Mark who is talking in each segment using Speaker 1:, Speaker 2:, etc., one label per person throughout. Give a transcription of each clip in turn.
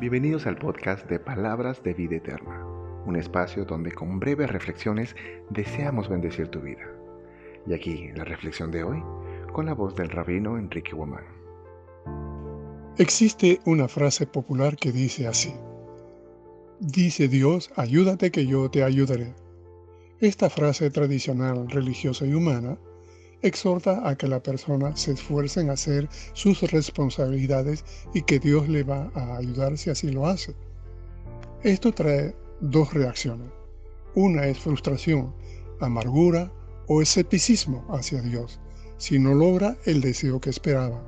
Speaker 1: Bienvenidos al podcast de Palabras de Vida Eterna, un espacio donde con breves reflexiones deseamos bendecir tu vida. Y aquí la reflexión de hoy con la voz del rabino Enrique Woman.
Speaker 2: Existe una frase popular que dice así: Dice Dios, ayúdate que yo te ayudaré. Esta frase tradicional, religiosa y humana exhorta a que la persona se esfuerce en hacer sus responsabilidades y que Dios le va a ayudar si así lo hace. Esto trae dos reacciones. Una es frustración, amargura o escepticismo hacia Dios si no logra el deseo que esperaba.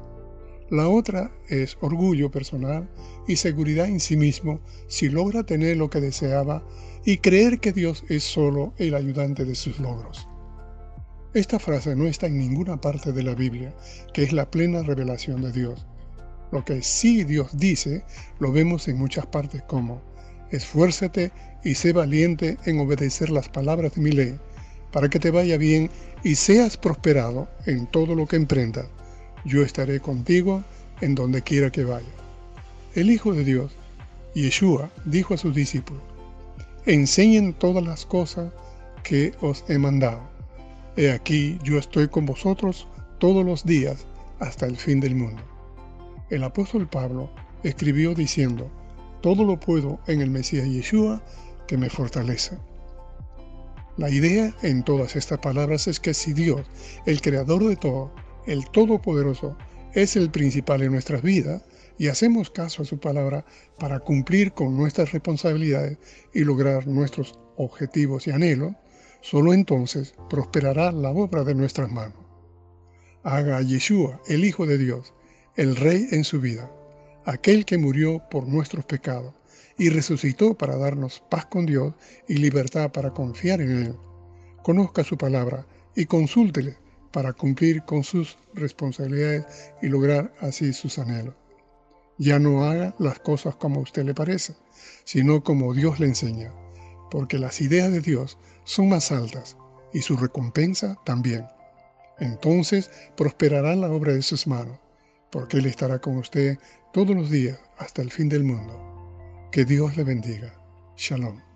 Speaker 2: La otra es orgullo personal y seguridad en sí mismo si logra tener lo que deseaba y creer que Dios es solo el ayudante de sus logros. Esta frase no está en ninguna parte de la Biblia, que es la plena revelación de Dios. Lo que sí Dios dice, lo vemos en muchas partes como, esfuérzate y sé valiente en obedecer las palabras de mi ley, para que te vaya bien y seas prosperado en todo lo que emprendas. Yo estaré contigo en donde quiera que vaya. El Hijo de Dios, Yeshua, dijo a sus discípulos, enseñen todas las cosas que os he mandado He aquí, yo estoy con vosotros todos los días hasta el fin del mundo. El apóstol Pablo escribió diciendo, todo lo puedo en el Mesías Yeshua que me fortalece. La idea en todas estas palabras es que si Dios, el creador de todo, el Todopoderoso, es el principal en nuestras vidas y hacemos caso a su palabra para cumplir con nuestras responsabilidades y lograr nuestros objetivos y anhelos, Solo entonces prosperará la obra de nuestras manos. Haga a Yeshua, el Hijo de Dios, el Rey en su vida, aquel que murió por nuestros pecados y resucitó para darnos paz con Dios y libertad para confiar en Él. Conozca su palabra y consúltele para cumplir con sus responsabilidades y lograr así sus anhelos. Ya no haga las cosas como a usted le parece, sino como Dios le enseña porque las ideas de Dios son más altas y su recompensa también. Entonces prosperará la obra de sus manos, porque Él estará con usted todos los días hasta el fin del mundo. Que Dios le bendiga. Shalom.